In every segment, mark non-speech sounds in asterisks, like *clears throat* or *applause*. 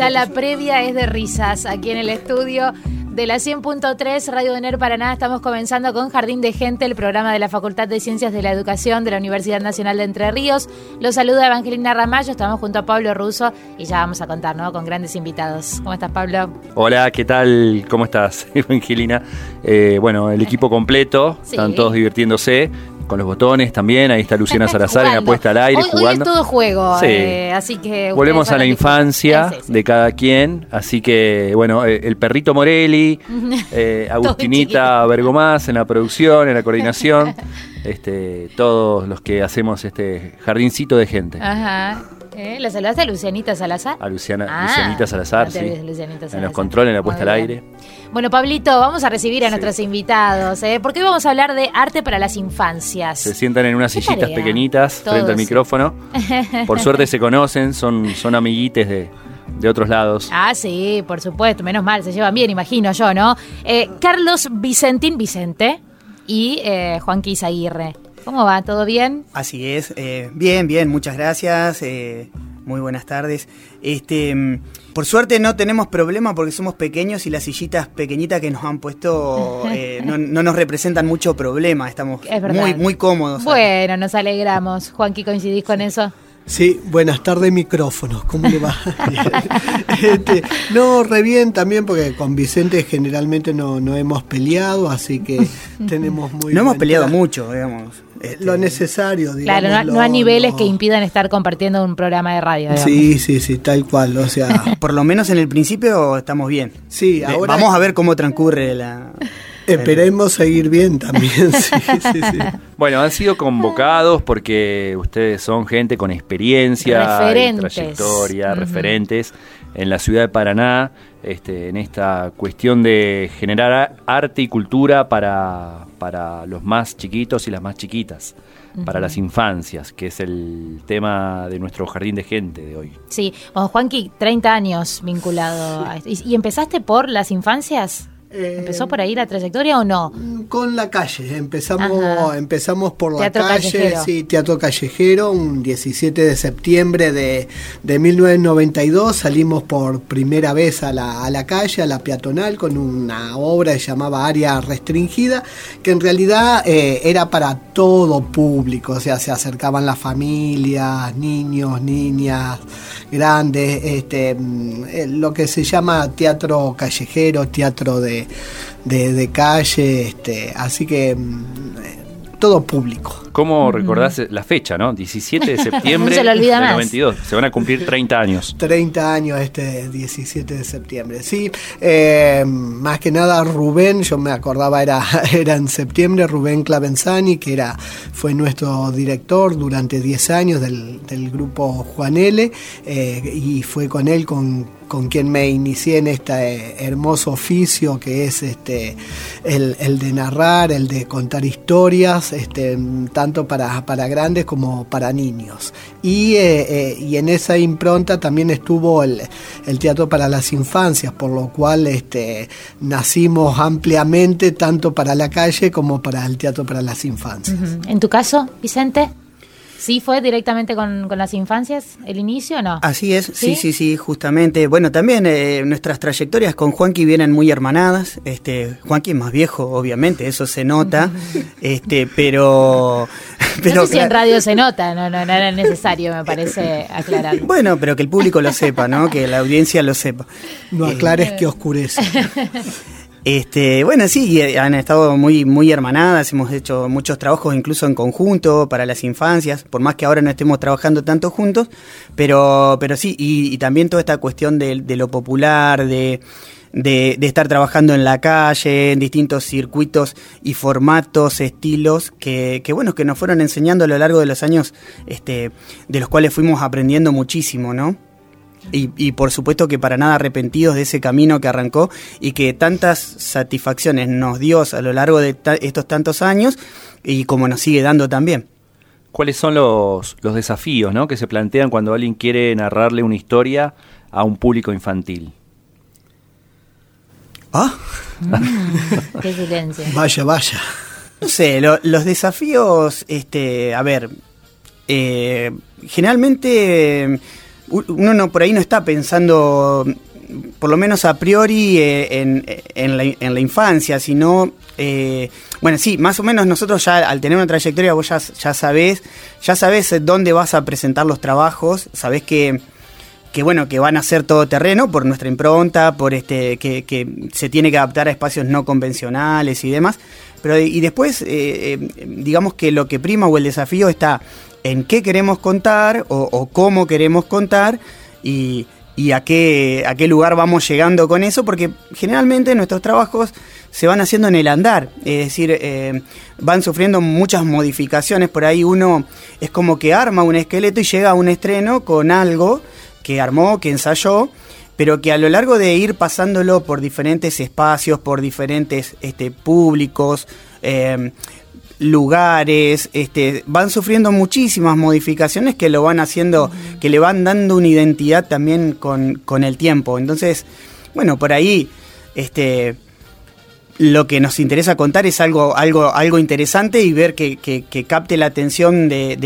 Ya la previa es de risas aquí en el estudio de la 100.3 Radio Vener Paraná. Estamos comenzando con Jardín de Gente, el programa de la Facultad de Ciencias de la Educación de la Universidad Nacional de Entre Ríos. Los saluda Evangelina Ramallo, estamos junto a Pablo Russo y ya vamos a contar, ¿no? Con grandes invitados. ¿Cómo estás, Pablo? Hola, ¿qué tal? ¿Cómo estás, *laughs* Evangelina? Eh, bueno, el equipo completo, Sí. están todos divirtiéndose con los botones también. Ahí está Luciana Salazar en la Jugando. puesta al aire Hoy- hoy jugando. es todo juego, Sí. eh, así que... Volvemos a la infancia de cada quien, así que bueno, eh, el perrito Morelli, *laughs* eh, Agustinita Bergomás en la producción, en la coordinación, *laughs* este, todos los que hacemos este jardincito de gente. Ajá. ¿Eh? ¿La saludaste a Lucianita Salazar? A Luciana, Ah, Lucianita Salazar, no te sí. Lucianita en Salazar. los controles, en la puesta al aire. Bueno, Pablito, vamos a recibir a Sí. nuestros invitados, ¿eh? porque hoy vamos a hablar de arte para las infancias. Se sientan en unas sillitas tarea. pequeñitas frente al micrófono. *laughs* Por suerte se conocen, son, son amiguites de, de otros lados. Ah, sí, por supuesto, menos mal, se llevan bien, imagino yo, ¿no? Eh, Carlos Vicentín Vicente y eh, Juan Aguirre. ¿Cómo va? ¿Todo bien? Así es, eh, bien, bien, muchas gracias, eh, muy buenas tardes. Este, mm, por suerte no tenemos problema porque somos pequeños y las sillitas pequeñitas que nos han puesto eh, *laughs* no, no nos representan mucho problema, estamos Es muy, muy cómodos. Bueno, nos alegramos. Juanqui, ¿coincidís con eso? Sí, buenas tardes micrófonos, ¿cómo le va? *laughs* *laughs* Este, no, re bien también porque con Vicente generalmente no, no hemos peleado, así que tenemos muy... no hemos peleado mucho, digamos. Eh, Este, Lo necesario, digamos. Claro, no, no a niveles que impidan estar compartiendo un programa de radio. digamos. Sí, sí, sí, tal cual, o sea... *laughs* Por lo menos en el principio estamos bien. Sí, Eh, ahora Vamos a ver cómo transcurre la... *laughs* esperemos seguir bien también, *laughs* sí, sí, sí. Bueno, han sido convocados porque ustedes son gente con experiencia, y Referentes. trayectoria, referentes en la ciudad de Paraná, este, en esta cuestión de generar arte y cultura para, para los más chiquitos y las más chiquitas, para las infancias, que es el tema de nuestro jardín de gente de hoy. Sí, bueno, Juanqui, 30 años vinculado a esto. ¿Y, y empezaste por las infancias? Eh, ¿Empezó por ahí la trayectoria o no? Con la calle, empezamos, Ajá. empezamos por Teatro la calle, callejero. sí, Teatro Callejero, un 17 de septiembre de, de 1992 salimos por primera vez a la, a la calle, a la peatonal, con una obra que se llamaba Área Restringida, que en realidad eh, era para todo público, o sea, se acercaban las familias, niños, niñas, grandes, este, mm, eh, lo que se llama teatro callejero, teatro de, de, de calle, este, así que mm, todo público. ¿Cómo recordás la fecha, no? 17 de *laughs* septiembre No se del más. 92. Se van a cumplir 30 años. 30 años este 17 de septiembre. Sí, eh, más que nada Rubén, yo me acordaba, era, *laughs* era en septiembre, Rubén Clavenzani, que era, fue nuestro director durante 10 años del, del grupo Juan L. eh, y fue con él con, con quien me inicié en este hermoso oficio que es este el, el de narrar, el de contar historias, este, tanto para, para grandes como para niños. Y, eh, eh, y en esa impronta también estuvo el, el, teatro para las infancias, por lo cual este, nacimos ampliamente tanto para la calle como para el teatro para las infancias. ¿En tu caso, Vicente? ¿Sí fue directamente con, las infancias el inicio o no? Así es, sí, sí, sí, justamente. Bueno, también eh, nuestras trayectorias con Juanqui vienen muy hermanadas. Este, Juanqui es más viejo, obviamente, eso se nota. *laughs* este, pero. pero no sé si en radio se nota, no, no, no era necesario, me parece aclarar. *laughs* Bueno, pero que el público lo sepa, ¿no? Que la audiencia lo sepa. No aclares que oscurece. *laughs* Este, bueno, sí, han estado muy, muy hermanadas, hemos hecho muchos trabajos incluso en conjunto para las infancias, por más que ahora no estemos trabajando tanto juntos, pero, pero sí, y, también toda esta cuestión de, lo popular, de, de, estar trabajando en la calle, en distintos circuitos y formatos, estilos, que, que bueno, que nos fueron enseñando a lo largo de los años, este, de los cuales fuimos aprendiendo muchísimo, ¿no? Y, por supuesto que para nada arrepentidos de ese camino que arrancó y que tantas satisfacciones nos dio a lo largo de estos tantos años y como nos sigue dando también. ¿Cuáles son los, los desafíos ¿no? que se plantean cuando alguien quiere narrarle una historia a un público infantil? ¿Ah? *laughs* qué silencio. Vaya, vaya. No sé, los desafíos, este, a ver, eh, generalmente uno no, por ahí no está pensando, por lo menos a priori, eh, en, la, infancia, sino, eh, bueno, sí, más o menos nosotros ya al tener una trayectoria, vos ya, ya sabés, ya sabés dónde vas a presentar los trabajos, sabés que que bueno, que van a ser todo terreno por nuestra impronta, por este, que, se tiene que adaptar a espacios no convencionales y demás. Pero y después, eh, digamos que lo que prima o el desafío está en qué queremos contar o, cómo queremos contar y, a, qué, a qué lugar vamos llegando con eso, porque generalmente nuestros trabajos se van haciendo en el andar, es decir, eh, van sufriendo muchas modificaciones, por ahí uno es como que arma un esqueleto y llega a un estreno con algo que armó, que ensayó, pero que a lo largo de ir pasándolo por diferentes espacios, por diferentes este, públicos, eh, lugares, este, van sufriendo muchísimas modificaciones que lo van haciendo, que le van dando una identidad también con, con el tiempo. Entonces, bueno, por ahí, este, lo que nos interesa contar es algo, algo, algo interesante y ver que, que, capte la atención de,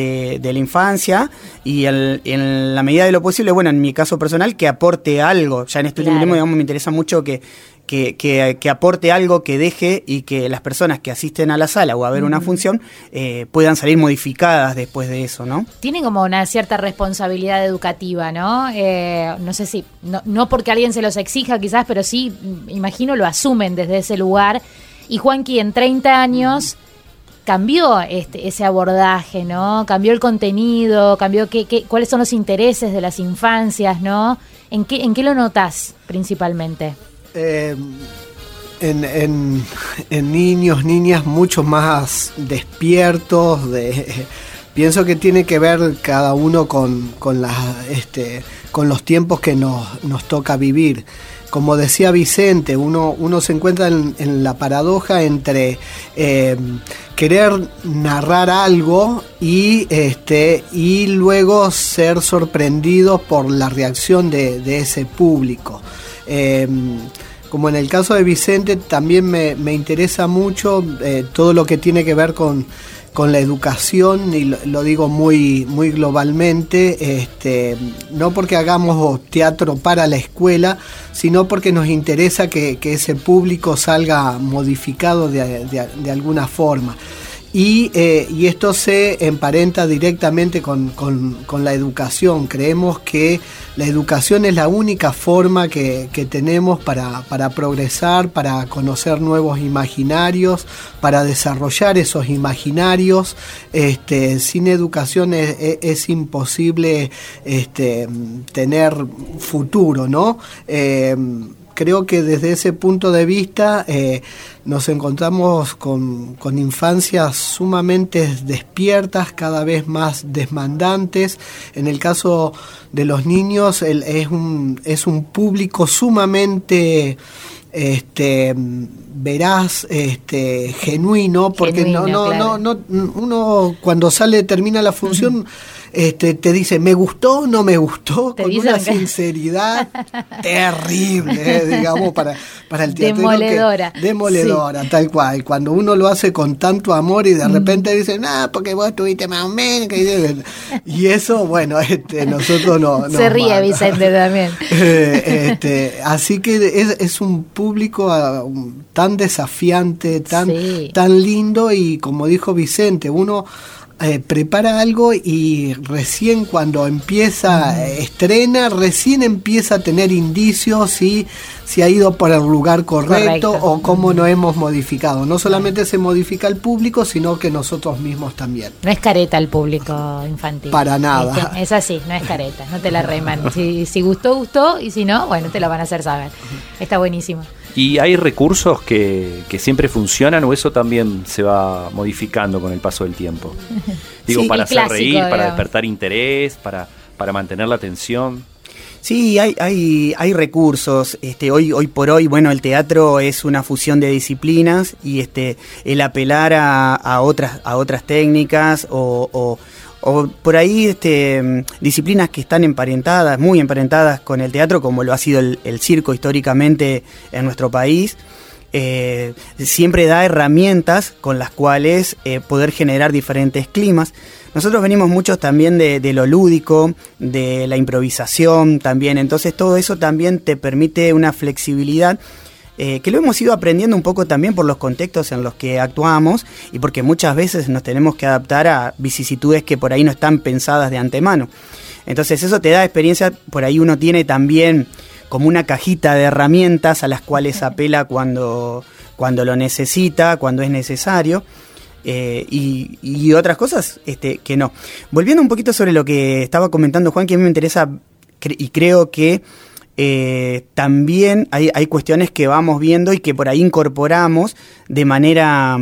de, la infancia y en la medida de lo posible, bueno, en mi caso personal, que aporte algo. Ya en este último tiempo, digamos, me interesa mucho que, que, que, aporte algo que deje y que las personas que asisten a la sala o a ver una función eh, puedan salir modificadas después de eso, ¿no? Tienen como una cierta responsabilidad educativa, ¿no? Eh, no sé si, no, no porque alguien se los exija quizás, pero sí, imagino, lo asumen desde ese lugar. Y Juanqui en 30 años cambió este, ese abordaje, ¿no? Cambió el contenido, cambió qué, qué, cuáles son los intereses de las infancias, ¿no? ¿En qué, en qué lo notas principalmente? Eh, en, niños, niñas mucho más despiertos, de, *laughs* pienso que tiene que ver cada uno con, con, este, con los tiempos que nos, nos, toca vivir. Como decía Vicente, uno, uno se encuentra en, la paradoja entre eh, querer narrar algo y, este, y luego ser sorprendido por la reacción de, ese público. Eh, como en el caso de Vicente, también me, interesa mucho eh, todo lo que tiene que ver con, la educación, y lo, digo muy, muy globalmente, este, no porque hagamos teatro para la escuela, sino porque nos interesa que, ese público salga modificado de, alguna forma. Eh, y, esto se emparenta directamente con, con, la educación. Creemos que la educación es la única forma que, tenemos para, progresar, para conocer nuevos imaginarios, para desarrollar esos imaginarios. Este, sin educación es, imposible este, tener futuro, ¿no? Eh, creo que desde ese punto de vista eh, nos encontramos con, infancias sumamente despiertas, cada vez más desmandantes. En el caso de los niños es, un, es un público sumamente este veraz, este genuino, porque Genuino, no, no, claro. no, no, uno cuando sale termina la función este, te dice me gustó, no me gustó, con una que- sinceridad *laughs* terrible, eh, digamos, para, para el teatro. Demoledora. Demoledora, tal cual. Cuando uno lo hace con tanto amor y de Mm. repente dice, nah, porque vos estuviste más o menos. que Y eso, bueno, este, nosotros no. Se ríe Vicente también. *laughs* Eh, este, así que es, es un público ah, tan desafiante, tan, Sí. tan lindo y como dijo Vicente, uno eh, prepara algo y recién cuando empieza, eh, estrena, recién empieza a tener indicios si, si ha ido por el lugar correcto, Correcto. o cómo no hemos modificado. No solamente se modifica el público, sino que nosotros mismos también. No es careta el público infantil. Para nada. Es así, no es careta, no te la reman. Si, si gustó, gustó, y si no, bueno, te lo van a hacer saber. Está buenísimo. ¿Y hay recursos que, que siempre funcionan o eso también se va modificando con el paso del tiempo? *laughs* Digo, Sí, para hacer clásico, reír, para despertar interés, para, para mantener la atención. Sí, hay, hay, hay recursos. Este, hoy, hoy por hoy, bueno, el teatro es una fusión de disciplinas y este, el apelar a, a otras, a otras técnicas o, o- o por ahí este, mm, disciplinas que están emparentadas, muy emparentadas con el teatro, como lo ha sido el, circo históricamente en nuestro país. eh, siempre da herramientas con las cuales eh, poder generar diferentes climas. Nosotros venimos muchos también de, de lo lúdico, de la improvisación también, entonces todo eso también te permite una flexibilidad eh, que lo hemos ido aprendiendo un poco también por los contextos en los que actuamos y porque muchas veces nos tenemos que adaptar a vicisitudes que por ahí no están pensadas de antemano. Entonces eso te da experiencia, por ahí uno tiene también como una cajita de herramientas a las cuales *laughs* apela cuando, cuando lo necesita, cuando es necesario. eh, y, y otras cosas este, que no. Volviendo un poquito sobre lo que estaba comentando Juan, que a mí me interesa cre- y creo que eh, también hay, hay cuestiones que vamos viendo y que por ahí incorporamos de manera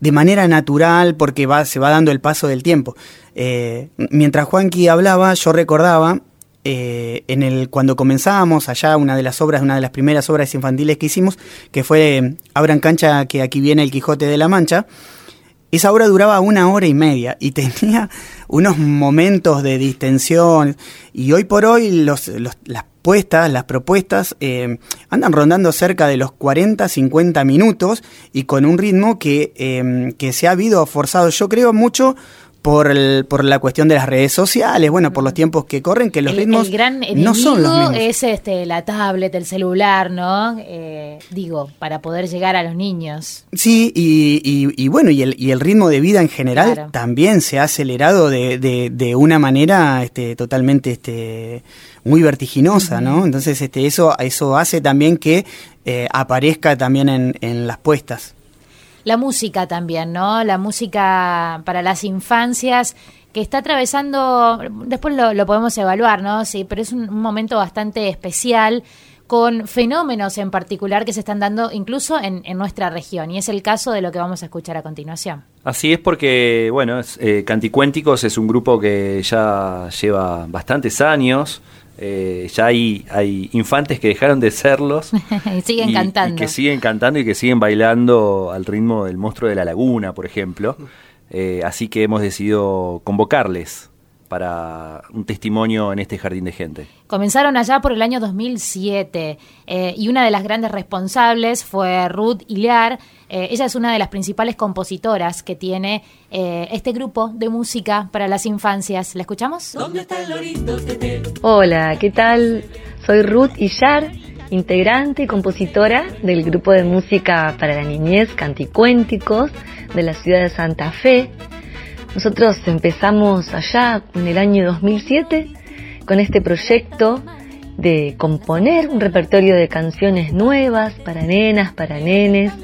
de manera natural porque va, se va dando el paso del tiempo. Eh, mientras Juanqui hablaba, yo recordaba eh, en el cuando comenzábamos allá una de las obras, una de las primeras obras infantiles que hicimos, que fue Abran cancha que aquí viene el Quijote de la Mancha. Esa obra duraba una hora y media y tenía *laughs* unos momentos de distensión. Y hoy por hoy los, los- las puestas, las propuestas eh, andan rondando cerca de los 40, 50 minutos y con un ritmo que, eh, que se ha habido forzado, yo creo, mucho por, el- por la cuestión de las redes sociales, bueno, por los tiempos que corren, que los el, ritmos el gran no son los mismos. es este la tablet, el celular, ¿no? Eh, digo, para poder llegar a los niños. Sí, y, y- y bueno, y el, y el ritmo de vida en general Claro. también se ha acelerado de, de- de una manera este, totalmente este, muy vertiginosa, ¿no? Entonces este, eso, eso hace también que eh, aparezca también en, en las puestas. La música también, ¿no? La música para las infancias que está atravesando, después lo, podemos evaluar, ¿no? Sí, pero es un, un momento bastante especial con fenómenos en particular que se están dando incluso en, en nuestra región. Y es el caso de lo que vamos a escuchar a continuación. Así es porque, bueno, es, eh, Canticuénticos es un grupo que ya lleva bastantes años. Eh, ya hay, hay infantes que dejaron de serlos. *laughs* y siguen y- cantando. Y que siguen cantando y que siguen bailando al ritmo del monstruo de la laguna, por ejemplo. Eh, así que hemos decidido convocarles para un testimonio en este jardín de gente. Comenzaron allá por el año 2007 eh, y una de las grandes responsables fue Ruth Hilar. Eh, ella es una de las principales compositoras que tiene eh, este grupo de música para las infancias. ¿La escuchamos? Hola, ¿qué tal? Soy Ruth Illar, integrante y compositora del grupo de música para la niñez Canticuénticos de la ciudad de Santa Fe. Nosotros empezamos allá en el año 2007 con este proyecto de componer un repertorio de canciones nuevas para nenas, para nenes,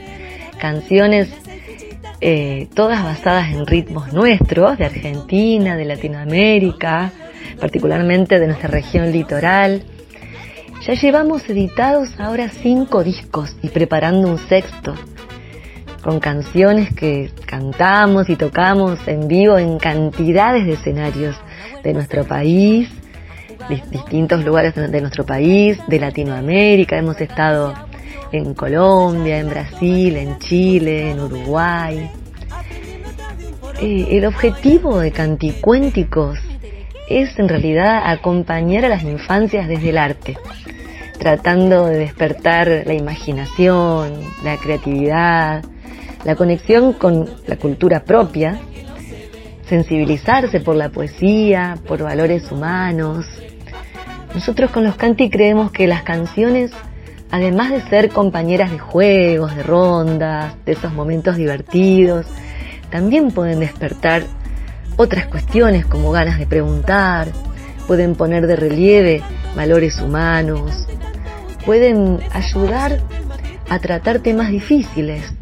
canciones eh, todas basadas en ritmos nuestros, de Argentina, de Latinoamérica, particularmente de nuestra región litoral. Ya llevamos editados ahora cinco discos y preparando un sexto, con canciones que cantamos y tocamos en vivo en cantidades de escenarios de nuestro país, dis- distintos lugares de de nuestro país, de Latinoamérica. Hemos estado en Colombia, en Brasil, en Chile, en Uruguay. Eh, el objetivo de Canticuénticos es en realidad acompañar a las infancias desde el arte, tratando de despertar la imaginación, la creatividad, la conexión con la cultura propia, sensibilizarse por la poesía, por valores humanos. Nosotros con los Canti creemos que las canciones, además de ser compañeras de juegos, de rondas, de esos momentos divertidos, también pueden despertar otras cuestiones como ganas de preguntar, pueden poner de relieve valores humanos, pueden ayudar a tratar temas difíciles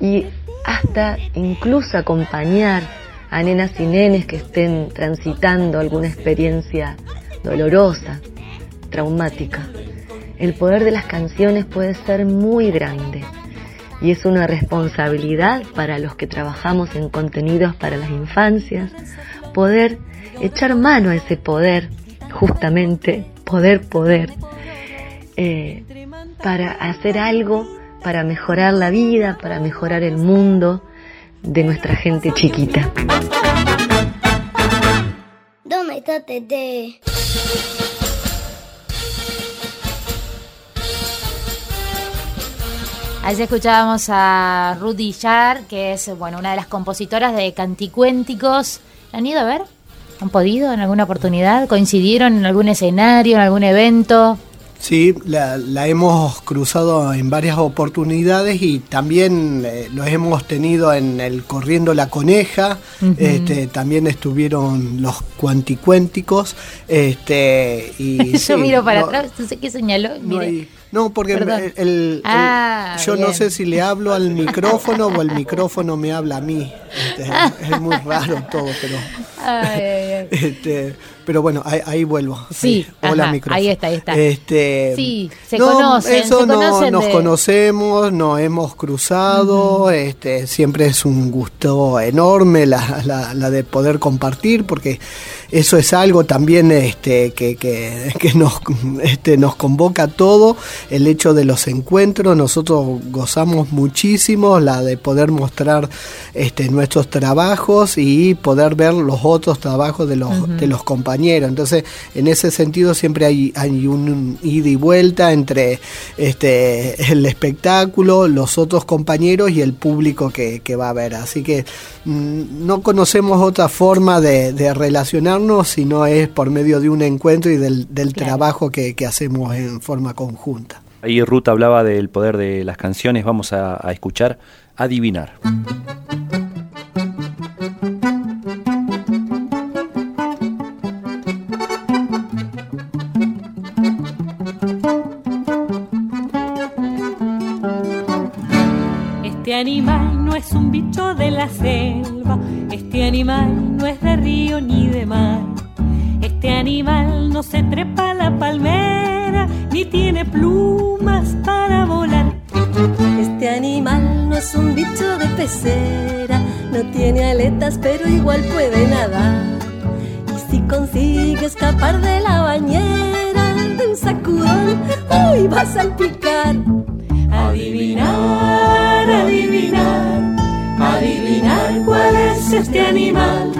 y hasta incluso acompañar a nenas y nenes que estén transitando alguna experiencia dolorosa, traumática. El poder de las canciones puede ser muy grande y es una responsabilidad para los que trabajamos en contenidos para las infancias poder echar mano a ese poder, justamente poder, poder, eh, para hacer algo para mejorar la vida, para mejorar el mundo de nuestra gente chiquita. ¿Dónde está Tete? Allí escuchábamos a Rudy Yar, que es bueno una de las compositoras de Canticuénticos. ¿Han ido a ver? ¿Han podido en alguna oportunidad? ¿Coincidieron en algún escenario, en algún evento? Sí, la, hemos cruzado en varias oportunidades y también eh, los hemos tenido en el Corriendo la Coneja, este, también estuvieron los cuanticuénticos. Este, y, *laughs* Yo miro para atrás, no sé qué señaló. No, porque el, ah, yo no sé si le hablo al *laughs* micrófono o el micrófono me habla a mí. Este, es muy raro todo, pero. *laughs* Este, pero bueno, ahí, vuelvo. Sí, hola micrófono. Ahí está, ahí está. Este, sí, se conocen. Eso no, nos conocemos, nos hemos cruzado. este, siempre es un gusto enorme la, la, la, de poder compartir, porque eso es algo también este, que, que, que nos, este, nos convoca a todo el hecho de los encuentros, nosotros gozamos muchísimo la de poder mostrar este, nuestros trabajos y poder ver los otros trabajos de los, de los compañeros. Entonces, en ese sentido siempre hay, hay un ida y vuelta entre este, el espectáculo, los otros compañeros y el público que, va a ver. Así que mm, no conocemos otra forma de, relacionarnos si no es por medio de un encuentro y del, trabajo que hacemos en forma conjunta. Ahí Ruth hablaba del poder de las canciones, vamos a, escuchar Adivinar. Este animal no es un bicho de la selva, este animal no es de río ni de mar, este animal no se trepa a la palmera ni tiene plumas para volar. Este animal no es un bicho de pecera, no tiene aletas pero igual puede nadar. Y si consigue escapar de la bañera de un sacudón, uy, va a salpicar. Adivinar, adivinar, adivinar cuál es este animal.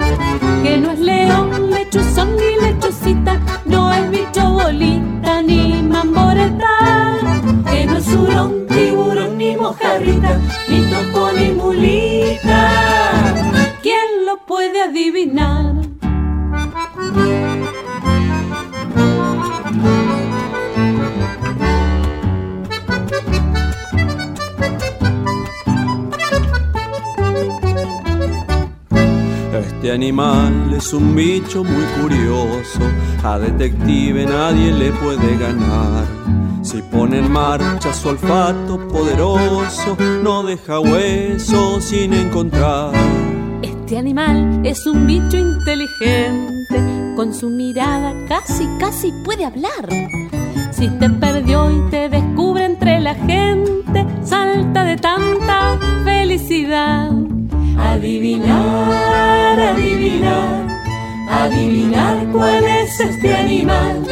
Que no es león, lechuzón ni lechucita, no es bicho bolita ni mamboreta. Que no es hurón, tiburón ni mojarrita, ni topo ni mulita. ¿Quién lo puede adivinar? Este animal es un bicho muy curioso, a detective nadie le puede ganar. Si pone en marcha su olfato poderoso, no deja hueso sin encontrar. Este animal es un bicho inteligente, con su mirada casi, casi puede hablar. Si te perdió y te descubre entre la gente, salta de tanta felicidad. Adivinar, adivinar, adivinar cuál es este animal.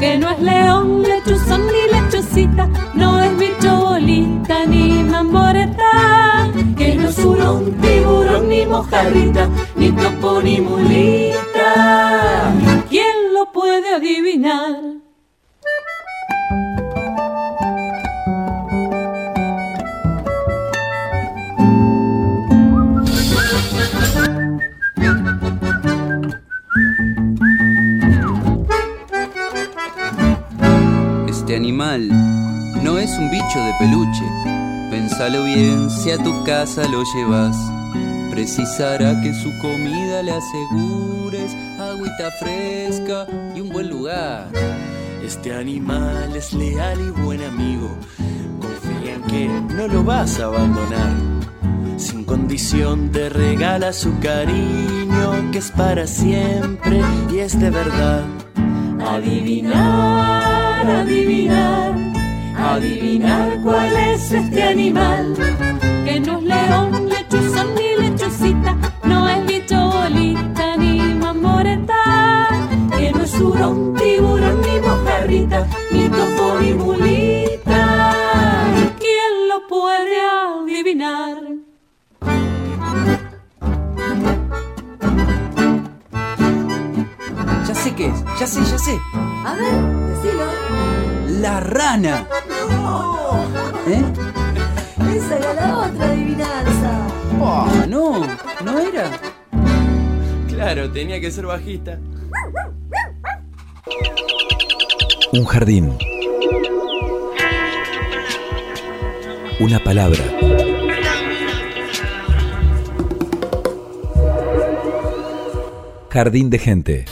Que no es león, lechuzón ni lechocita, no es bicho bolita ni mamboreta. Que no es hurón, tiburón ni mojarrita, ni topo ni mulita. Es un bicho de peluche. Pensalo bien si a tu casa lo llevas. Precisará que su comida le asegures agüita fresca y un buen lugar. Este animal es leal y buen amigo. Confía en que no lo vas a abandonar. Sin condición te regala su cariño que es para siempre y es de verdad. Adivinar, adivinar, adivinar cuál es este animal. Que no es león, lechuza ni lechucita, no es bicho bolita ni mamoreta. Que no es hurón, tiburón ni mojarrita, ni topo ni mulita. ¿Quién lo puede adivinar? Sé qué es, ya sé, ya sé. A ver, decilo. La rana. ¿Eh? Esa era la otra adivinanza. Oh, no, no era. Claro, tenía que ser bajista. Un jardín. Una palabra. Jardín de gente.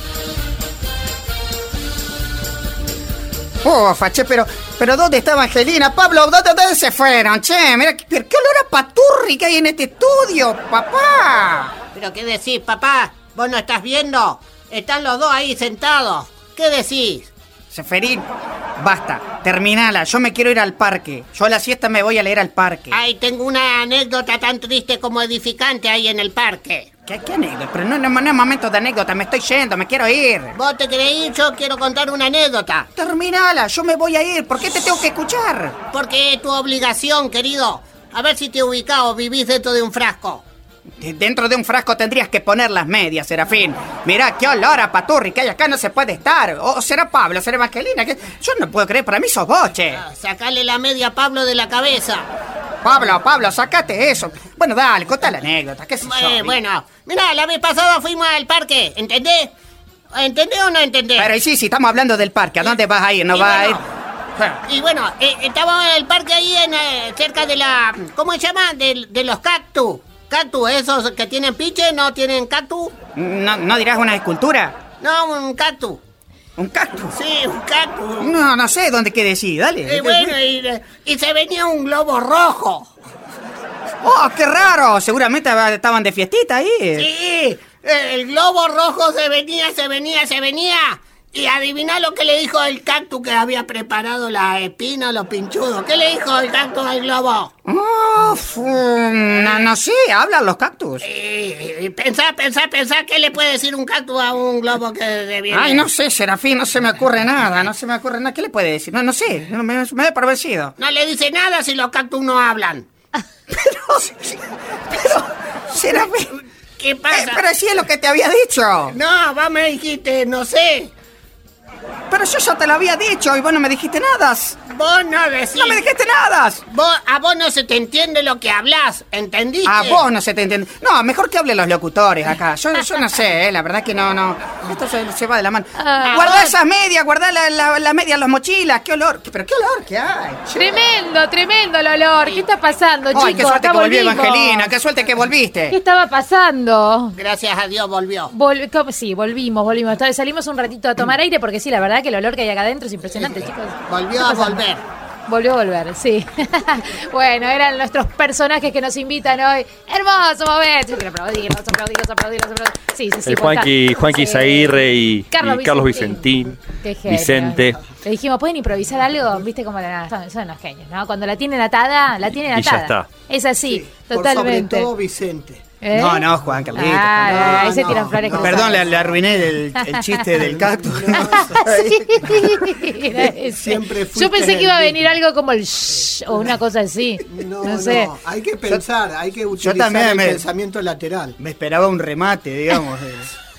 Ufa, che, pero, pero ¿dónde estaba Angelina? Pablo, ¿dónde, dónde se fueron? Che, mira, ¿qué, qué olor a paturri que hay en este estudio, papá? ¿Pero qué decís, papá? ¿Vos no estás viendo? Están los dos ahí sentados. ¿Qué decís? Seferín, basta, terminala, yo me quiero ir al parque. Yo a la siesta me voy a leer al parque. Ay, tengo una anécdota tan triste como edificante ahí en el parque. ¿Qué, qué anécdota? Pero no, no, no es momento de anécdota, me estoy yendo, me quiero ir. ¿Vos te querés ir? Yo quiero contar una anécdota. Terminala, yo me voy a ir, ¿por qué te tengo que escuchar? Porque es tu obligación, querido. A ver si te ubicás vivís dentro de un frasco. De- Dentro de un frasco tendrías que poner las medias, Serafín. Mirá qué olor a paturri que hay acá, no se puede estar. O será Pablo, será Evangelina, que yo no puedo creer, para mí sos boche. Sacale la media a Pablo de la cabeza. Pablo, Pablo, sacate eso. Bueno, dale, contá la anécdota, qué sé yo. Eh, bueno, mirá, la vez pasada fuimos al parque, ¿entendés? ¿Entendés o no entendés? Pero sí, sí, estamos hablando del parque, ¿a dónde vas a ir? ¿No vas a ir? bueno, Y bueno, eh, estábamos en el parque ahí en, eh, cerca de la... ¿Cómo se llama? De, de los cactus. Cactus, esos que tienen piche, no tienen cactus. ¿No, ¿No dirás una escultura? No, un cactus. ¿Un cactus? Sí, un cactus. No, no sé dónde qué decir, dale. Y bueno, y, y se venía un globo rojo. ¡Oh, qué raro! Seguramente estaban de fiestita ahí. Sí, el globo rojo se venía, se venía, se venía. Y adivina lo que le dijo el cactus que había preparado la espina, los pinchudos. ¿Qué le dijo el cactus al globo? Fu- no, no sé, hablan los cactus. Y, y pensá, pensá, pensá, ¿qué le puede decir un cactus a un globo que viene? Ay, no sé, Serafín, no se me ocurre nada, no se me ocurre nada. ¿Qué le puede decir? No, no sé, me, me he parecido. No le dice nada si los cactus no hablan. Serafín. ¿Qué pasa? Eh, pero sí es lo que te había dicho. No, vos me dijiste, no sé. Pero yo ya te lo había dicho y vos no me dijiste nada. Vos no decís. No me dijiste nada. Vos, a vos no se te entiende lo que hablas, ¿entendiste? A vos no se te entiende. No, mejor que hablen los locutores acá. Yo, *laughs* yo no sé, eh, la verdad que no, no. Esto se, se va de la mano. Ah. guarda esas medias, guarda las la, la medias, las mochilas. Qué olor. Pero qué olor que hay. Tremendo, tremendo el olor. ¿Qué está pasando, chicos? Ay, qué suerte Acá que volvió volvimos. Evangelina. Qué suerte que ¿Qué volviste. estaba pasando? Gracias a Dios volvió. Vol- sí, volvimos, volvimos. Salimos un ratito a tomar *clears throat* aire porque sí, la verdad que el olor que hay acá adentro es impresionante, chicos. Volvió ¿Qué a volver. Volvió a volver, sí. *laughs* bueno, eran nuestros personajes que nos invitan hoy. Hermoso momento. Yo quiero aplaudirlos, aplaudirlos, aplaudirlos, aplaudirlos. Sí, sí, sí. El por Juanqui. Juanqui Sí. Zaguirre y Carlos y Carlos Vicentín. Vicentín, Qué genio. Vicente. Le dijimos, ¿pueden improvisar algo? ¿Viste cómo la son, son unos genios, ¿no? Cuando la tienen atada, la tienen Y ya atada. está. Es así, Por totalmente. sobre todo Vicente. ¿Eh? No, no, Juan Carlitos. Ah, no, ese no, tira flores no. con Perdón, le, le arruiné el, el chiste del cactus. *laughs* Sí. *laughs* Siempre Yo pensé que iba a venir algo como el shh o una cosa así. No, sé. No, hay que pensar, hay que utilizar también el me- pensamiento lateral. Me esperaba un remate, digamos. de-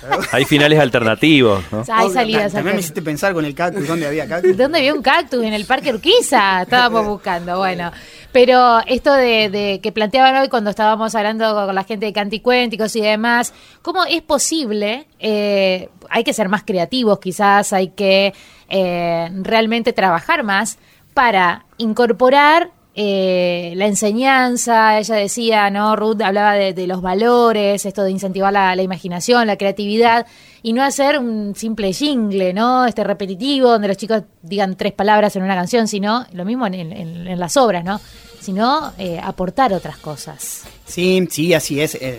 *laughs* Hay finales alternativos, ¿no? Hay salidas También me hiciste pensar con el cactus, ¿dónde había cactus? ¿Dónde había un cactus? En el Parque Urquiza estábamos buscando, bueno. Pero esto de, de que planteaban hoy cuando estábamos hablando con la gente de canticuénticos y demás, ¿cómo es posible? eh, hay que ser más creativos quizás, hay que eh, realmente trabajar más para incorporar eh, la enseñanza, ella decía, ¿no? Ruth hablaba de, de los valores, esto de incentivar la, la imaginación, la creatividad, y no hacer un simple jingle, ¿no? Este repetitivo, donde los chicos digan tres palabras en una canción, sino lo mismo en, en- en las obras, ¿no? Sino eh, aportar otras cosas. Sí, sí, así es. eh,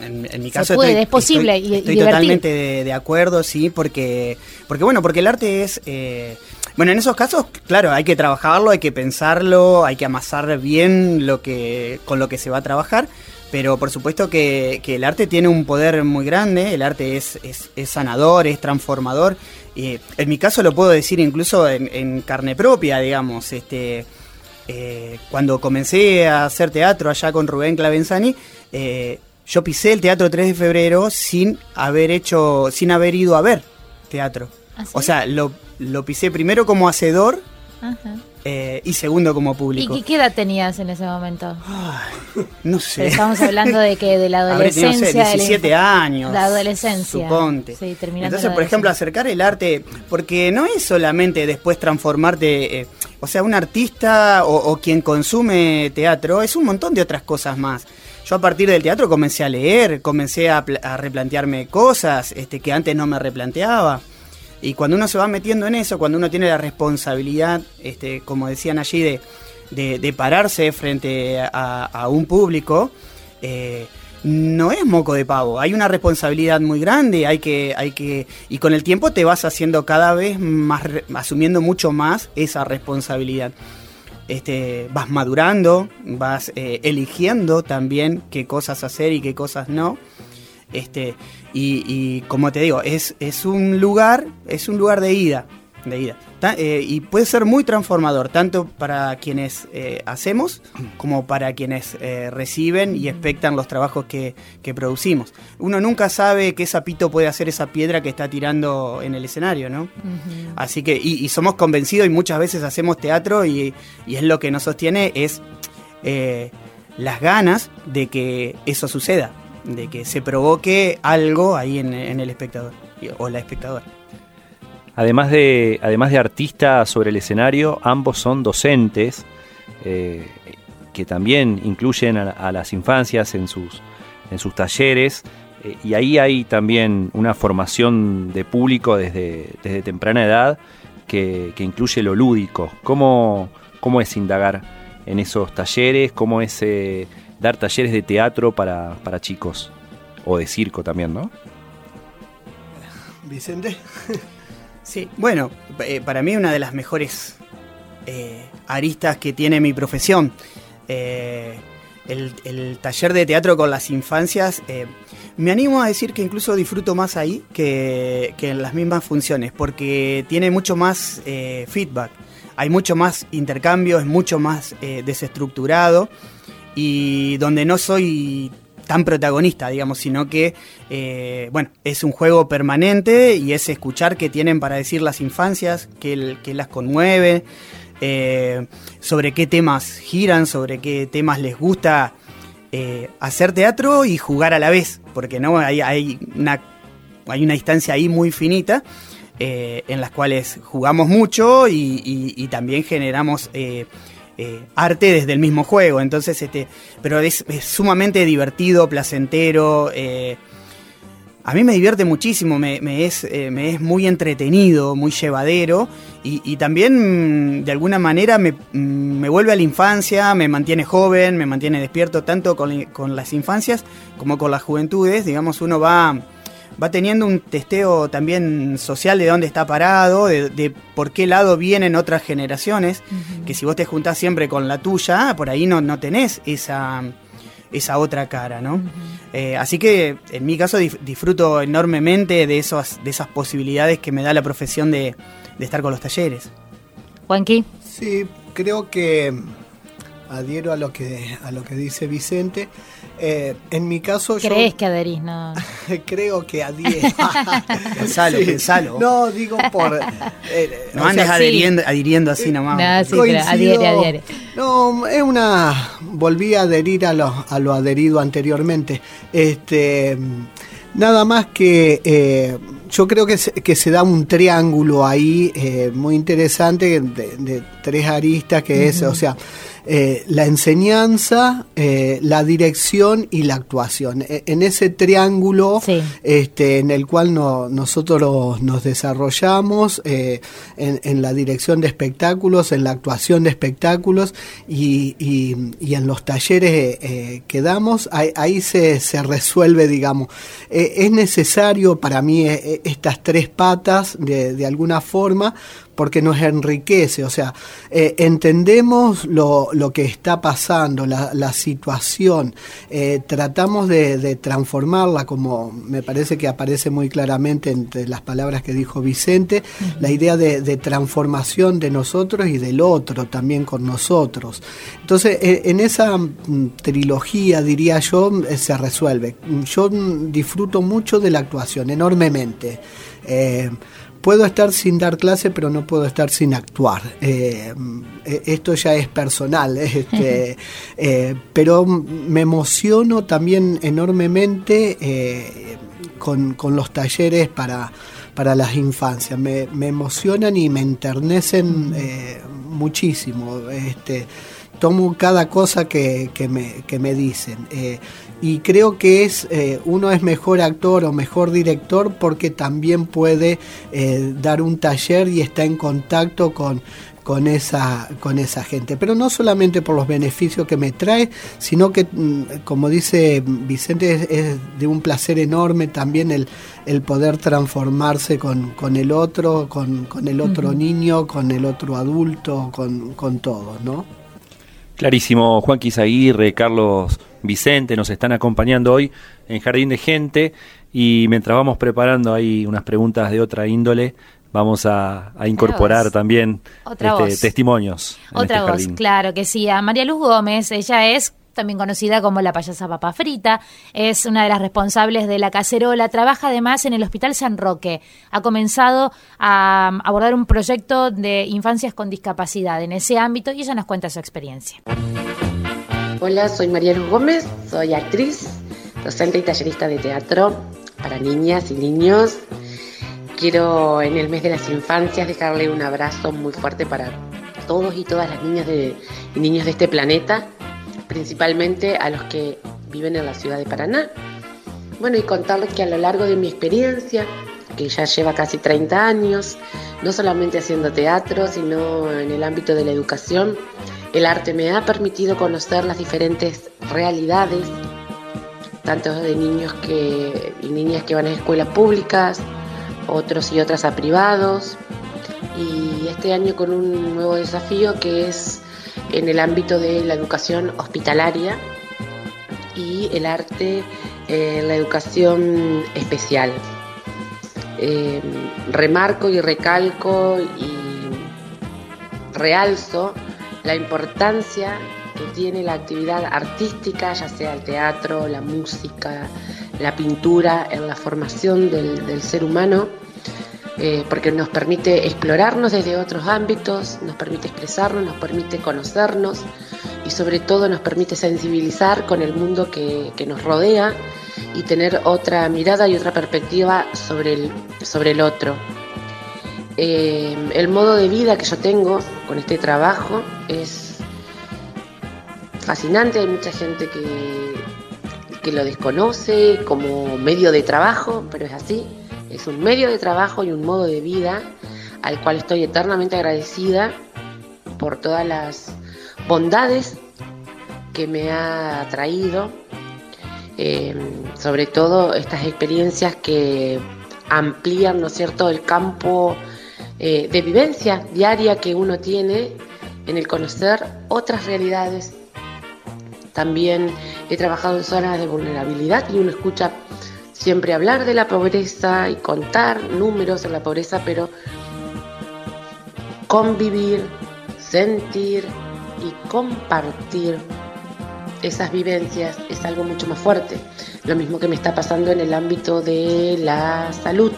En, en mi Se caso puede, estoy, es posible estoy, y- estoy totalmente de, de acuerdo, sí, porque, porque bueno, porque el arte es, eh, bueno, en esos casos, claro, hay que trabajarlo, hay que pensarlo, hay que amasar bien lo que, con lo que se va a trabajar. Pero por supuesto que, que el arte tiene un poder muy grande, el arte es, es, es sanador, es transformador. Y en mi caso lo puedo decir incluso en, en carne propia, digamos. Este, eh, cuando comencé a hacer teatro allá con Rubén Clavenzani, eh, yo pisé el teatro 3 de febrero sin haber hecho, sin haber ido a ver teatro. ¿Ah, sí? O sea, lo, lo pisé primero como hacedor Ajá. Eh, y segundo como ¿Y público. qué, qué edad tenías en ese momento? No sé. Estamos hablando de que de la *laughs* Habré tenido, no sé, adolescencia. de la 17 inf- años. La adolescencia. Suponte. Sí, Entonces, por ejemplo, acercar el arte, porque no es solamente después transformarte, eh, o sea, un artista o, o quien consume teatro, es un montón de otras cosas más. Yo a partir del teatro comencé a leer, comencé a replantearme cosas este, que antes no me replanteaba. Y cuando uno se va metiendo en eso, cuando uno tiene la responsabilidad, este, como decían allí, de, de- pararse frente a, un público, eh, no es moco de pavo. Hay una responsabilidad muy grande, hay que, hay que, y con el tiempo te vas haciendo cada vez más, asumiendo mucho más esa responsabilidad. Este, vas madurando, vas eh, eligiendo también qué cosas hacer y qué cosas no. Este, y, y como te digo, es, es un lugar, es un lugar de ida, de ida. Eh, y puede ser muy transformador, tanto para quienes eh, hacemos como para quienes eh, reciben y expectan los trabajos que, que producimos. Uno nunca sabe qué sapito puede hacer esa piedra que está tirando en el escenario, ¿no? Así que, y, y somos convencidos y muchas veces hacemos teatro y, y es lo que nos sostiene, es las ganas de que eso suceda, de que se provoque algo ahí en, el espectador o la espectadora. Además de, además de artistas sobre el escenario, ambos son docentes eh, que también incluyen a, a las infancias en sus, en sus talleres. eh, y ahí hay también una formación de público desde, desde temprana edad que, que incluye lo lúdico. ¿Cómo, ¿Cómo es indagar en esos talleres? ¿Cómo es eh, dar talleres de teatro para, para chicos? O de circo también, ¿no? Vicente. *laughs* Sí, bueno, eh, para mí una de las mejores eh, aristas que tiene mi profesión. Eh, el, el taller de teatro con las infancias, eh, me animo a decir que incluso disfruto más ahí que, que en las mismas funciones, porque tiene mucho más eh, feedback, hay mucho más intercambio, es mucho más eh, desestructurado y donde no soy tan protagonista, digamos, sino que, eh, bueno, es un juego permanente y es escuchar qué tienen para decir las infancias, qué, las conmueve, eh, sobre qué temas giran, sobre qué temas les gusta eh, hacer teatro y jugar a la vez, porque no hay, hay una hay una distancia ahí muy finita en las cuales jugamos mucho y- y también generamos eh, arte desde el mismo juego. Entonces, este, pero es, sumamente divertido, placentero. eh, a mí me divierte muchísimo, me, me es, eh, me es muy entretenido, muy llevadero y, también mm, de alguna manera me, mm, me vuelve a la infancia, me mantiene joven, me mantiene despierto tanto con las infancias como con las juventudes. Digamos, uno va, va teniendo un testeo también social de dónde está parado, de, de por qué lado vienen otras generaciones, que si vos te juntás siempre con la tuya, por ahí no, no tenés esa esa otra cara, ¿no? Eh, así que en mi caso disfruto enormemente de, esos, de esas posibilidades que me da la profesión de, de estar con los talleres. Juanqui. Sí, creo que adhiero a lo que a lo que dice Vicente. Eh, en mi caso yo ¿Crees que adherís? No. *laughs* creo que adhiero. *laughs* Pensalo, *laughs* pensalo. No, digo por... eh, No o andes sea, adheriendo, adhiriendo así nomás. No, sí, pero Coincido. adhiere, adhiere. No, es una. Volví a adherir a lo, a lo adherido anteriormente. Este, nada más que eh, yo creo que se, que se da un triángulo ahí eh, muy interesante de, de tres aristas, que es, o sea, eh, la enseñanza, eh, la dirección y la actuación. E- En ese triángulo este, en el cual no- nosotros nos desarrollamos eh, en, en la dirección de espectáculos, en la actuación de espectáculos y, y- y en los talleres que damos, ahí, ahí se, se resuelve, digamos. Es necesario para mí estas tres patas de, de alguna forma porque nos enriquece, o sea, eh, entendemos lo, lo que está pasando, la, la situación, eh, tratamos de, de transformarla, como me parece que aparece muy claramente entre las palabras que dijo Vicente, la idea de, de transformación de nosotros y del otro también con nosotros. Entonces, eh, en esa mm, trilogía, diría yo, eh, se resuelve. Yo mm, disfruto mucho de la actuación, enormemente. Puedo estar sin dar clase, pero no puedo estar sin actuar. Eh, eh, esto ya es personal, este, *laughs* eh, pero me emociono también enormemente eh, con, con los talleres para, para las infancias. Me, me emocionan y me enternecen muchísimo. Este, tomo cada cosa que, que me, que me dicen. Y creo que es eh, uno es mejor actor o mejor director porque también puede eh, dar un taller y está en contacto con, con esa con esa gente. Pero no solamente por los beneficios que me trae sino que mm, como dice Vicente es, es de un placer enorme también el, el poder transformarse con, con el otro con, con el otro niño con el otro adulto con, con todos no Clarísimo, Juan Aguirre, Carlos Vicente nos están acompañando hoy en Jardín de Gente y mientras vamos preparando ahí unas preguntas de otra índole, vamos a, a incorporar también este, testimonios. Otra este voz, jardín. claro que sí. A María Luz Gómez, ella es también conocida como la payasa papa frita, es una de las responsables de la cacerola, trabaja además en el Hospital San Roque, ha comenzado a abordar un proyecto de infancias con discapacidad en ese ámbito y ella nos cuenta su experiencia. Hola, soy María Luz Gómez, soy actriz, docente y tallerista de teatro para niñas y niños. Quiero en el mes de las infancias dejarle un abrazo muy fuerte para todos y todas las niñas y niños de este planeta, principalmente a los que viven en la ciudad de Paraná. Bueno, y contarles que a lo largo de mi experiencia, que ya lleva casi 30 años, no solamente haciendo teatro, sino en el ámbito de la educación, el arte me ha permitido conocer las diferentes realidades, tanto de niños y niñas que van a escuelas públicas, otros y otras a privados, y este año con un nuevo desafío que es en el ámbito de la educación hospitalaria y el arte en la educación especial. Eh, remarco y recalco y realzo la importancia que tiene la actividad artística, ya sea el teatro, la música, la pintura, en la formación del, ser humano, eh, porque nos permite explorarnos desde otros ámbitos, nos permite expresarnos, nos permite conocernos y sobre todo nos permite sensibilizar con el mundo que, que nos rodea y tener otra mirada y otra perspectiva sobre el, sobre el otro. Eh, el modo de vida que yo tengo con este trabajo es fascinante, hay mucha gente que, que lo desconoce como medio de trabajo, pero es así, es un medio de trabajo y un modo de vida al cual estoy eternamente agradecida por todas las bondades que me ha traído, eh, sobre todo estas experiencias que amplían, ¿no es cierto?, el campo eh, de vivencia diaria que uno tiene en el conocer otras realidades, también He trabajado en zonas de vulnerabilidad y uno escucha siempre hablar de la pobreza y contar números en la pobreza, pero convivir, sentir y compartir esas vivencias es algo mucho más fuerte. Lo mismo que me está pasando en el ámbito de la salud.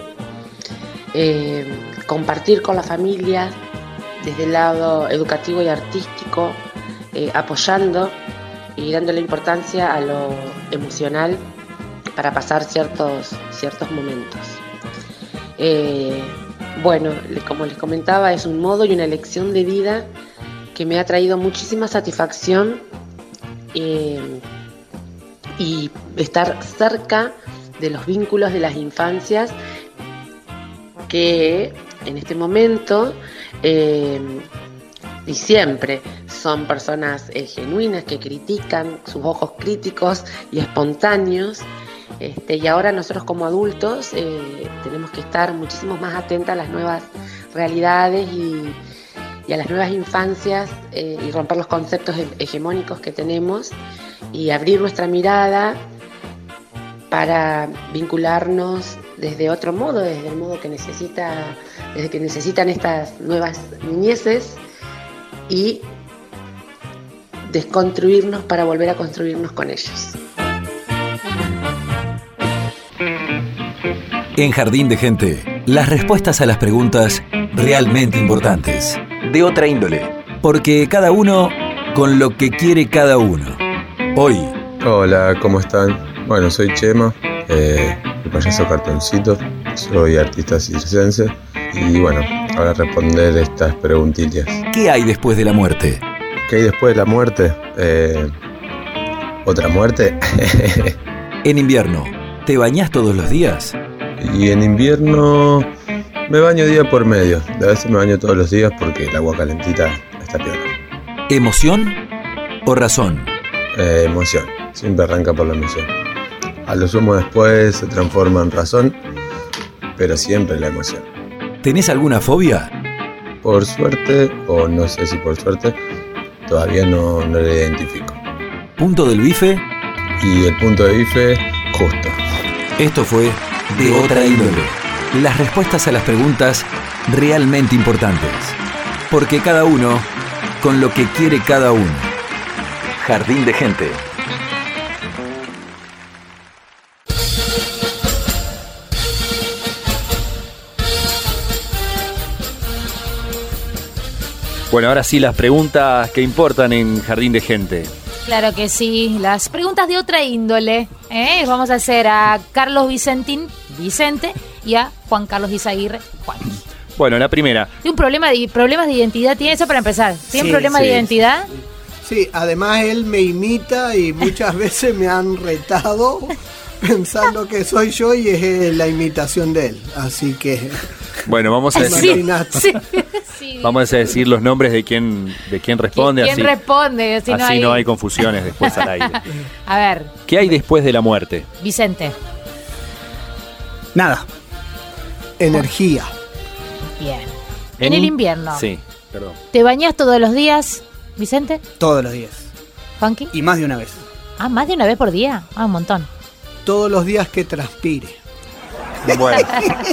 Eh, compartir con la familia desde el lado educativo y artístico, eh, apoyando y dándole importancia a lo emocional para pasar ciertos, ciertos momentos. Eh, bueno, como les comentaba, es un modo y una elección de vida que me ha traído muchísima satisfacción eh, y estar cerca de los vínculos de las infancias que en este momento eh, y siempre son personas eh, genuinas que critican, sus ojos críticos y espontáneos. Este, y ahora nosotros como adultos eh, tenemos que estar muchísimo más atentas a las nuevas realidades y, a las nuevas infancias y romper los conceptos he- hegemónicos que tenemos y abrir nuestra mirada para vincularnos desde otro modo, desde el modo que necesita, desde que necesitan estas nuevas niñeces y desconstruirnos para volver a construirnos con ellos. En Jardín de Gente, las respuestas a las preguntas realmente importantes. De otra índole. Porque cada uno con lo que quiere cada uno. Hoy, Hola, ¿cómo están? Bueno, soy Chema, eh, el payaso cartoncito, soy artista circense y bueno, ahora responder estas preguntillas. ¿qué hay después de la muerte? ¿Qué hay después de la muerte? Eh, ¿Otra muerte? En invierno, ¿te bañás todos los días? y en invierno me baño día por medio, a veces me baño todos los días porque el agua calentita está peor. ¿Emoción o razón? Eh, emoción, siempre arranca por la emoción. A lo sumo después se transforma en razón, pero siempre la emoción. ¿Tenés alguna fobia? Por suerte, o no sé si por suerte, todavía no, no la identifico. ¿Punto del bife? Y el punto de bife, justo. Esto fue De otra índole. Las respuestas a las preguntas realmente importantes. Porque cada uno con lo que quiere cada uno. Jardín de Gente. Bueno, ahora sí las preguntas que importan en Jardín de Gente. Claro que sí. Las preguntas de otra índole. ¿eh? Vamos a hacer a Carlos Vicentín, Vicente, y a Juan Carlos Izaguirre, Juan. Bueno, la primera. ¿Tiene un problema de, problemas de identidad? ¿Tiene eso para empezar? ¿Tiene Sí, problemas de sí. identidad? Sí, además él me imita y muchas *laughs* veces me han retado pensando que soy yo y es eh, la imitación de él. Así que Bueno, vamos a decir, sí, sí. vamos a decir los nombres de quién, de quién responde, ¿Quién así, responde? Así, no, así hay... no hay confusiones después al aire. A ver, ¿Qué hay después de la muerte? Vicente. Nada. energía. Bien. En el invierno. Sí, perdón. ¿Te bañas todos los días, Vicente? Todos los días. ¿Funky? Y más de una vez. Ah, más de una vez por día. Ah, un montón. Todos los días que transpire. Bueno,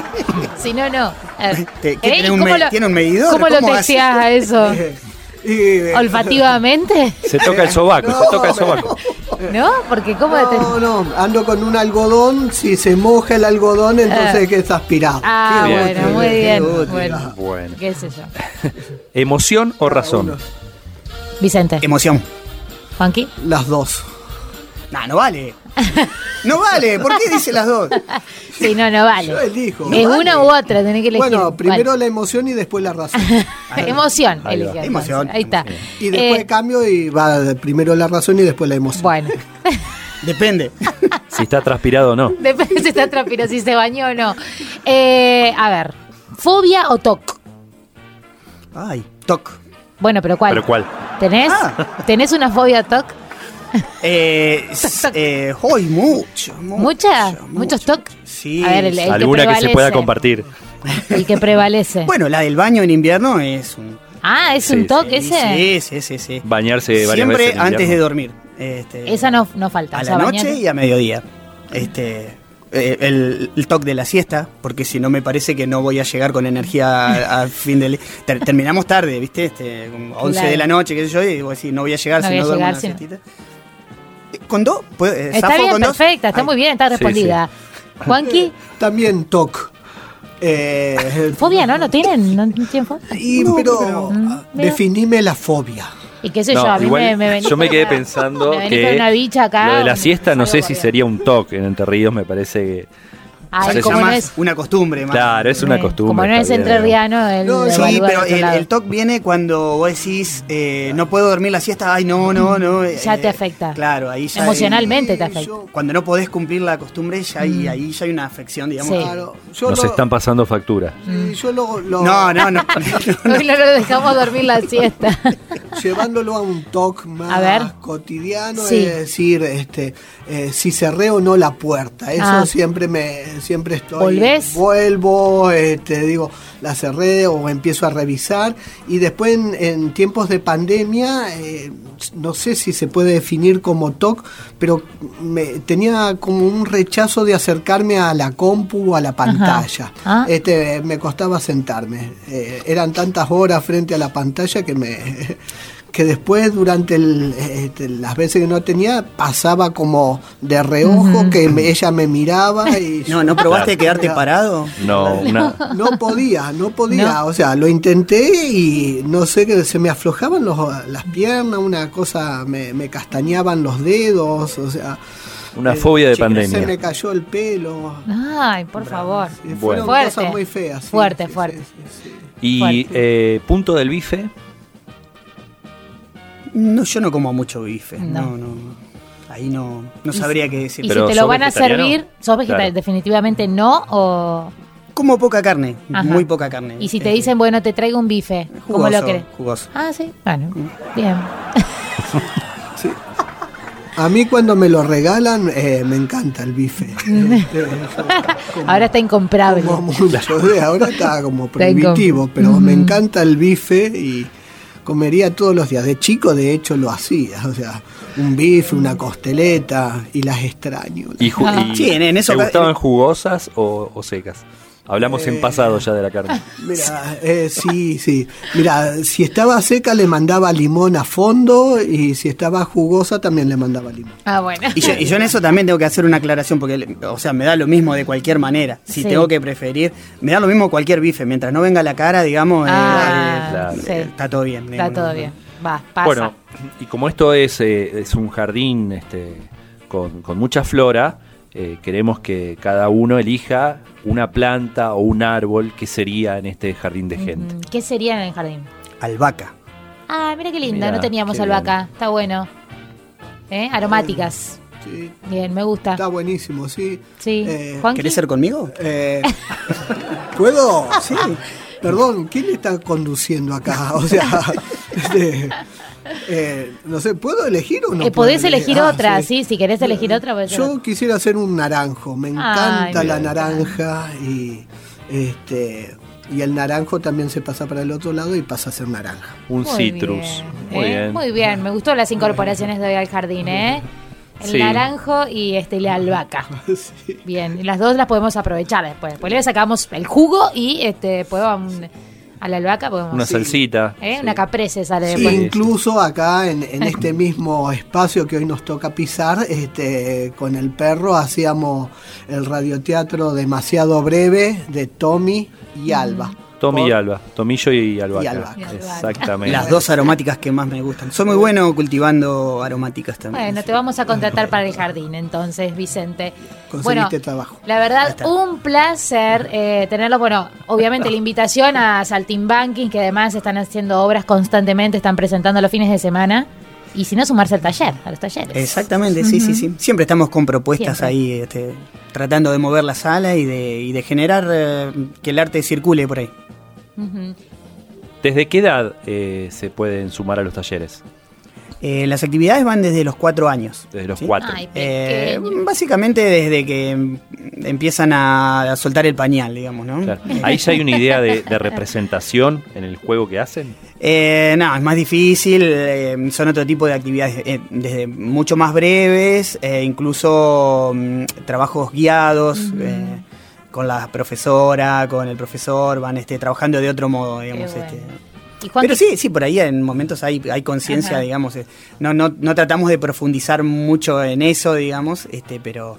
*laughs* Si no, no. A ver. ¿Te- qué, ¿Eh? tiene, ¿Y un cómo me- lo- tiene un medidor? ¿Cómo lo hace? texteás a eso? *laughs* ¿Olfativamente? se toca el sobaco, se toca el sobaco. ¿No? Porque ¿cómo te... No, no, ando con un algodón, si se moja el algodón, entonces Ah. hay que aspirar. Ah, Qué bueno, útil, muy qué bien. Bueno, Bueno. qué sé yo. *laughs* ¿Emoción o razón? Vicente. Emoción. ¿Funky? Las dos. No, no vale. *laughs* No vale. ¿Por qué dice las dos? *laughs* Sí, no, no vale. Yo elijo. Es una u otra, tenés que elegir. Bueno, primero ¿Cuál? la emoción y después la razón. *laughs* Emoción. Ahí elige, Emoción. Ahí está. Y después Eh, cambio y va primero la razón y después la emoción. bueno, Depende. Si está transpirado o no. depende si está transpirado, si se bañó o no. Eh, a ver, ¿fobia o TOC? Ay, toc. Bueno, pero ¿cuál? ¿Pero cuál? ¿Tenés? Ah. ¿Tenés una fobia TOC? *laughs* Eh, eh, hoy mucho, mucho. ¿Mucha? mucho. ¿Muchos TOC? Sí. A ver, el- el- Alguna que se prevalece. pueda compartir. El que prevalece. *laughs* Bueno, la del baño en invierno es un. ah, ¿es Sí, un TOC Sí, ese? sí, sí, sí. Bañarse varias Siempre veces en antes de dormir. Este, Esa no, no falta. a o la sea, noche bañarte- y a mediodía. Este, eh, el, el toque de la siesta, porque si no me parece que no voy a llegar con energía al *laughs* fin del ter- terminamos tarde, ¿viste? Este, como 11 Claro. de la noche, qué sé yo, y digo, sí, no voy a llegar No si voy a no duermo llegar una si no- siestita. ¿Con dos? ¿Puede- eh, Está bien, con dos? perfecta, está Ay. muy bien, está Sí, respondida. Juanqui, *laughs* También TOC. Eh, *laughs* fobia, ¿no? ¿No tienen? ¿No tienen fobia? y, pero Mm, mira. definime la fobia. Y qué sé No, yo, a mí igual me, me yo me quedé pensando me que una bicha acá, lo de la siesta no sé si sería un toque en Entre Ríos, me parece que... Ay, se como llama- no es- Una costumbre, más. Claro, es una Eh, costumbre. Como no es entrerriano, el No, sí, pero el, el TOC viene cuando vos decís, eh, no puedo dormir la siesta, ay, no, no, no. eh, Ya te afecta. Claro, ahí ya. Emocionalmente te afecta. Cuando no podés cumplir la costumbre, ya hay, Mm. ahí ya hay una afección, digamos. Sí. Claro, yo Nos lo- están pasando factura. y yo lo, lo- No, no, no. *laughs* *laughs* Hoy no lo dejamos dormir la siesta. *laughs* llevándolo a un talk más A ver. cotidiano, Sí. es decir, este, eh, si cerré o no la puerta. Eso Ah. siempre me, siempre estoy. ¿Volvés? Vuelvo, este, digo, la cerré o empiezo a revisar. Y después en, en tiempos de pandemia, eh, no sé si se puede definir como TOC, pero me, tenía como un rechazo de acercarme a la compu o a la pantalla. Ah. Este, me costaba sentarme. Eh, eran tantas horas frente a la pantalla que me que después durante el, este, las veces que no tenía pasaba como de reojo que me- ella me miraba y *laughs* No, ¿no probaste Claro. quedarte parado? No, una, no podía, no podía, No. o sea, lo intenté y no sé que se me aflojaban los- las piernas, una cosa, me, me castañaban los dedos, o sea, una eh, fobia de se me pandemia. cayó el pelo. Ay, por favor. Sí, fueron Fuerte. cosas muy feas. sí, Fuerte, sí, fuerte. sí, sí, sí. Y Fuerte. eh, punto del bife, No, yo no como mucho bife. No. No, no. Ahí no, no sabría qué decir. Y Pero si te lo ¿sos van a servir, sos vegetariano, Claro. definitivamente no o... Como poca carne, Ajá. muy poca carne. Y si te Eh, dicen, bueno, te traigo un bife, ¿cómo jugoso, lo querés? Jugoso. Ah, sí, bueno, bien. *laughs* A mí cuando me lo regalan eh, me encanta el bife. *laughs* Ahora está incomparable. Como mucho, de ahora está como prohibitivo, pero me encanta el bife y comería todos los días. De chico, de hecho, lo hacía. O sea, un bife, una costeleta y las extraño. y, Ah. y Sí, en- en eso ¿te ca- gustaban jugosas o, o secas? Hablamos Eh, en pasado ya de la carne. *laughs* Mira, eh, sí, sí. Mira, si estaba seca le mandaba limón a fondo y si estaba jugosa también le mandaba limón. Ah, bueno. Y yo, y yo en eso también tengo que hacer una aclaración, porque, o sea, me da lo mismo de cualquier manera. Si Sí. tengo que preferir, me da lo mismo cualquier bife. Mientras no venga la cara, digamos, eh, Ah, eh, claro. sí. está todo bien. Está todo bien. Va, pasa. Bueno, y como esto es, eh, es un jardín este, con, con mucha flora, eh, queremos que cada uno elija una planta o un árbol que sería en este jardín de gente. Mm, ¿Qué sería en el jardín? Albahaca. Ah, mira qué lindo, Mirá, no teníamos albahaca, está bueno. ¿Eh? Aromáticas. Sí, Bien, me gusta. está buenísimo, sí. Sí. Eh? ¿Querés ser conmigo? Eh, *laughs* ¿Puedo? Sí. Perdón, ¿quién está conduciendo acá? O sea, *laughs* este, eh, no sé, ¿puedo elegir o no? Eh, puedo podés elegir Ah, otra, sí. sí. si querés elegir otra, podés Yo otra. quisiera hacer un naranjo, me encanta Ay, la naranja y este y el naranjo también se pasa para el otro lado y pasa a ser naranja. Un Muy citrus. bien, Muy ¿eh? bien. Muy bien, me gustó las incorporaciones de hoy al jardín, ¿eh? El Sí. naranjo y este la albahaca. *laughs* Sí. Bien, y las dos las podemos aprovechar después. Después le sacamos el jugo y este podemos a la albahaca podemos Una salsita. ¿eh? sí. una caprese sale Sí, después. incluso acá en, en *laughs* este mismo espacio que hoy nos toca pisar, este, con el perro hacíamos el radioteatro demasiado breve de Tommy y Alba. Tommy Por- y Alba. Tomillo y albahaca. Y albahaca. Exactamente. Las dos aromáticas que más me gustan. Soy muy bueno cultivando aromáticas también. Bueno, te vamos a contratar para el jardín entonces, Vicente. Conseguiste Bueno, trabajo. La verdad, un placer eh, tenerlo. Bueno, obviamente la invitación a Saltimbanking, que además están haciendo obras constantemente, están presentando los fines de semana. Y si no, sumarse al taller, a los talleres. Exactamente, sí, sí, sí. Siempre estamos con propuestas Siempre. ahí, este, tratando de mover la sala y de, y de generar eh, que el arte circule por ahí. ¿Desde qué edad eh, se pueden sumar a los talleres? Eh, las actividades van desde los cuatro años. Desde los ¿sí? cuatro. Ay, Eh, básicamente desde que em- empiezan a, a soltar el pañal, digamos, ¿no? Claro. Ahí ya hay una idea de, de representación en el juego que hacen. Eh, no, es más difícil, eh, son otro tipo de actividades, eh, desde mucho más breves, eh, incluso mm, trabajos guiados eh, con la profesora, con el profesor, van este, trabajando de otro modo, digamos. bueno. este. Y Pero sí, sí, por ahí en momentos hay, hay conciencia, digamos. eh, No, no, no tratamos de profundizar mucho en eso, digamos, este, pero,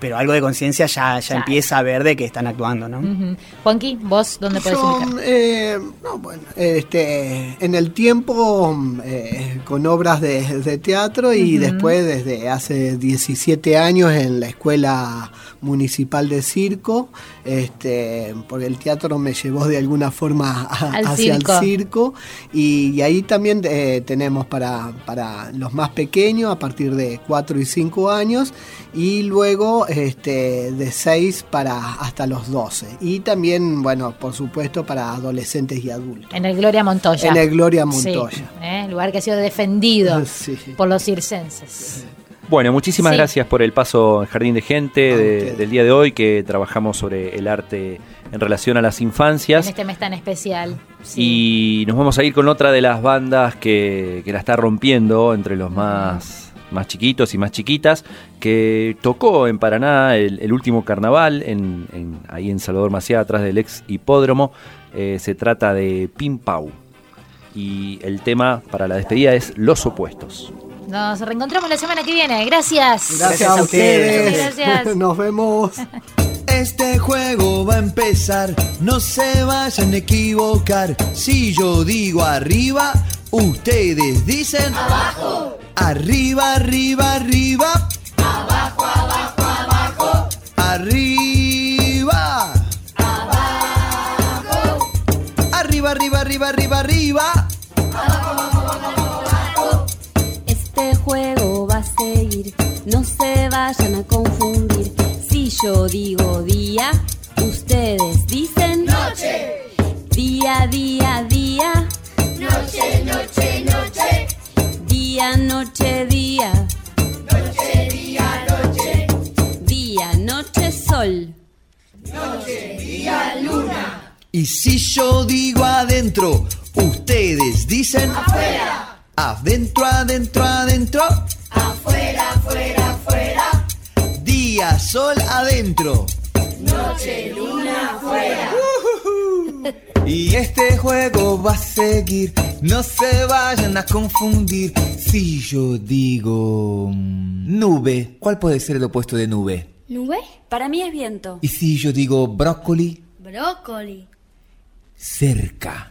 pero algo de conciencia ya, ya Ya. empieza a ver de que están actuando, ¿no? Juanqui, ¿vos dónde podés Yo, ubicar? eh, no, bueno, este, en el tiempo eh, con obras de, de teatro y después desde hace 17 años en la Escuela Municipal de Circo, este, porque el teatro me llevó de alguna forma a- hacia circo. el circo y, y ahí también eh, tenemos para, para los más pequeños a partir de 4 y 5 años y luego este, de 6 para hasta los 12 y también, bueno, por supuesto para adolescentes y adultos. En el Gloria Montoya. En el Gloria Sí, Montoya. ¿eh? lugar que ha sido defendido *laughs* Sí. por los circenses. Bueno, muchísimas Sí. gracias por el paso en Jardín de Gente de- del día de hoy, que trabajamos sobre el arte en relación a las En infancias. este mes tan especial. Sí. Y nos vamos a ir con otra de las bandas que, que la está rompiendo entre los más, más chiquitos y más chiquitas, que tocó en Paraná el, el último carnaval, en, en- ahí en Salvador Maciá, atrás del ex hipódromo. Eh, se trata de Pim Pau. Y el tema para la despedida es Los Opuestos. Nos reencontramos la semana que viene. Gracias. Gracias, a ustedes. Gracias. *laughs* Nos vemos. Este juego va a empezar, no se vayan a equivocar. Si yo digo arriba, ustedes dicen abajo. Arriba, arriba, arriba. Abajo, abajo, abajo. Arriba. Abajo. Arriba, arriba, arriba, arriba, arriba. Este juego va a seguir, no se vayan a confundir. Si yo digo día, ustedes dicen noche. Día, día, día. Noche, noche, noche. Día, noche, día. Noche, día, noche. Día, noche, sol. Noche, día, luna. Y si yo digo adentro, ustedes dicen afuera. Adentro, adentro, adentro. Afuera, afuera, afuera. Día, sol, adentro. Noche, luna, afuera. Y este juego va a seguir, no se vayan a confundir. Si yo digo mm, nube, ¿cuál puede ser el opuesto de nube? ¿Nube? Para mí es viento. Y si yo digo brócoli, Brócoli. cerca.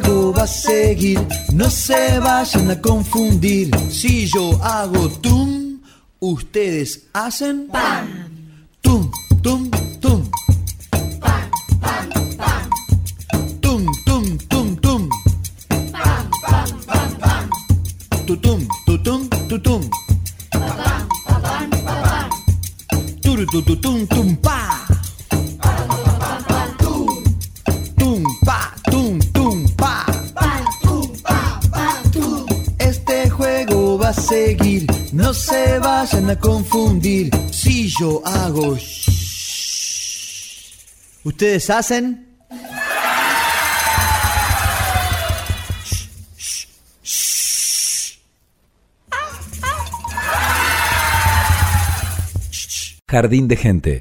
juego va a seguir, no se vayan a confundir. Si yo hago tum, ustedes hacen pam. Tum, tum, tum. Tum, tum, tum, tum. Tutum, tutum, tutum. Turu, tu, tu, tum, tum, pa. No se vayan a confundir. Si yo hago shh, ¿ustedes hacen? Jardín de Gente.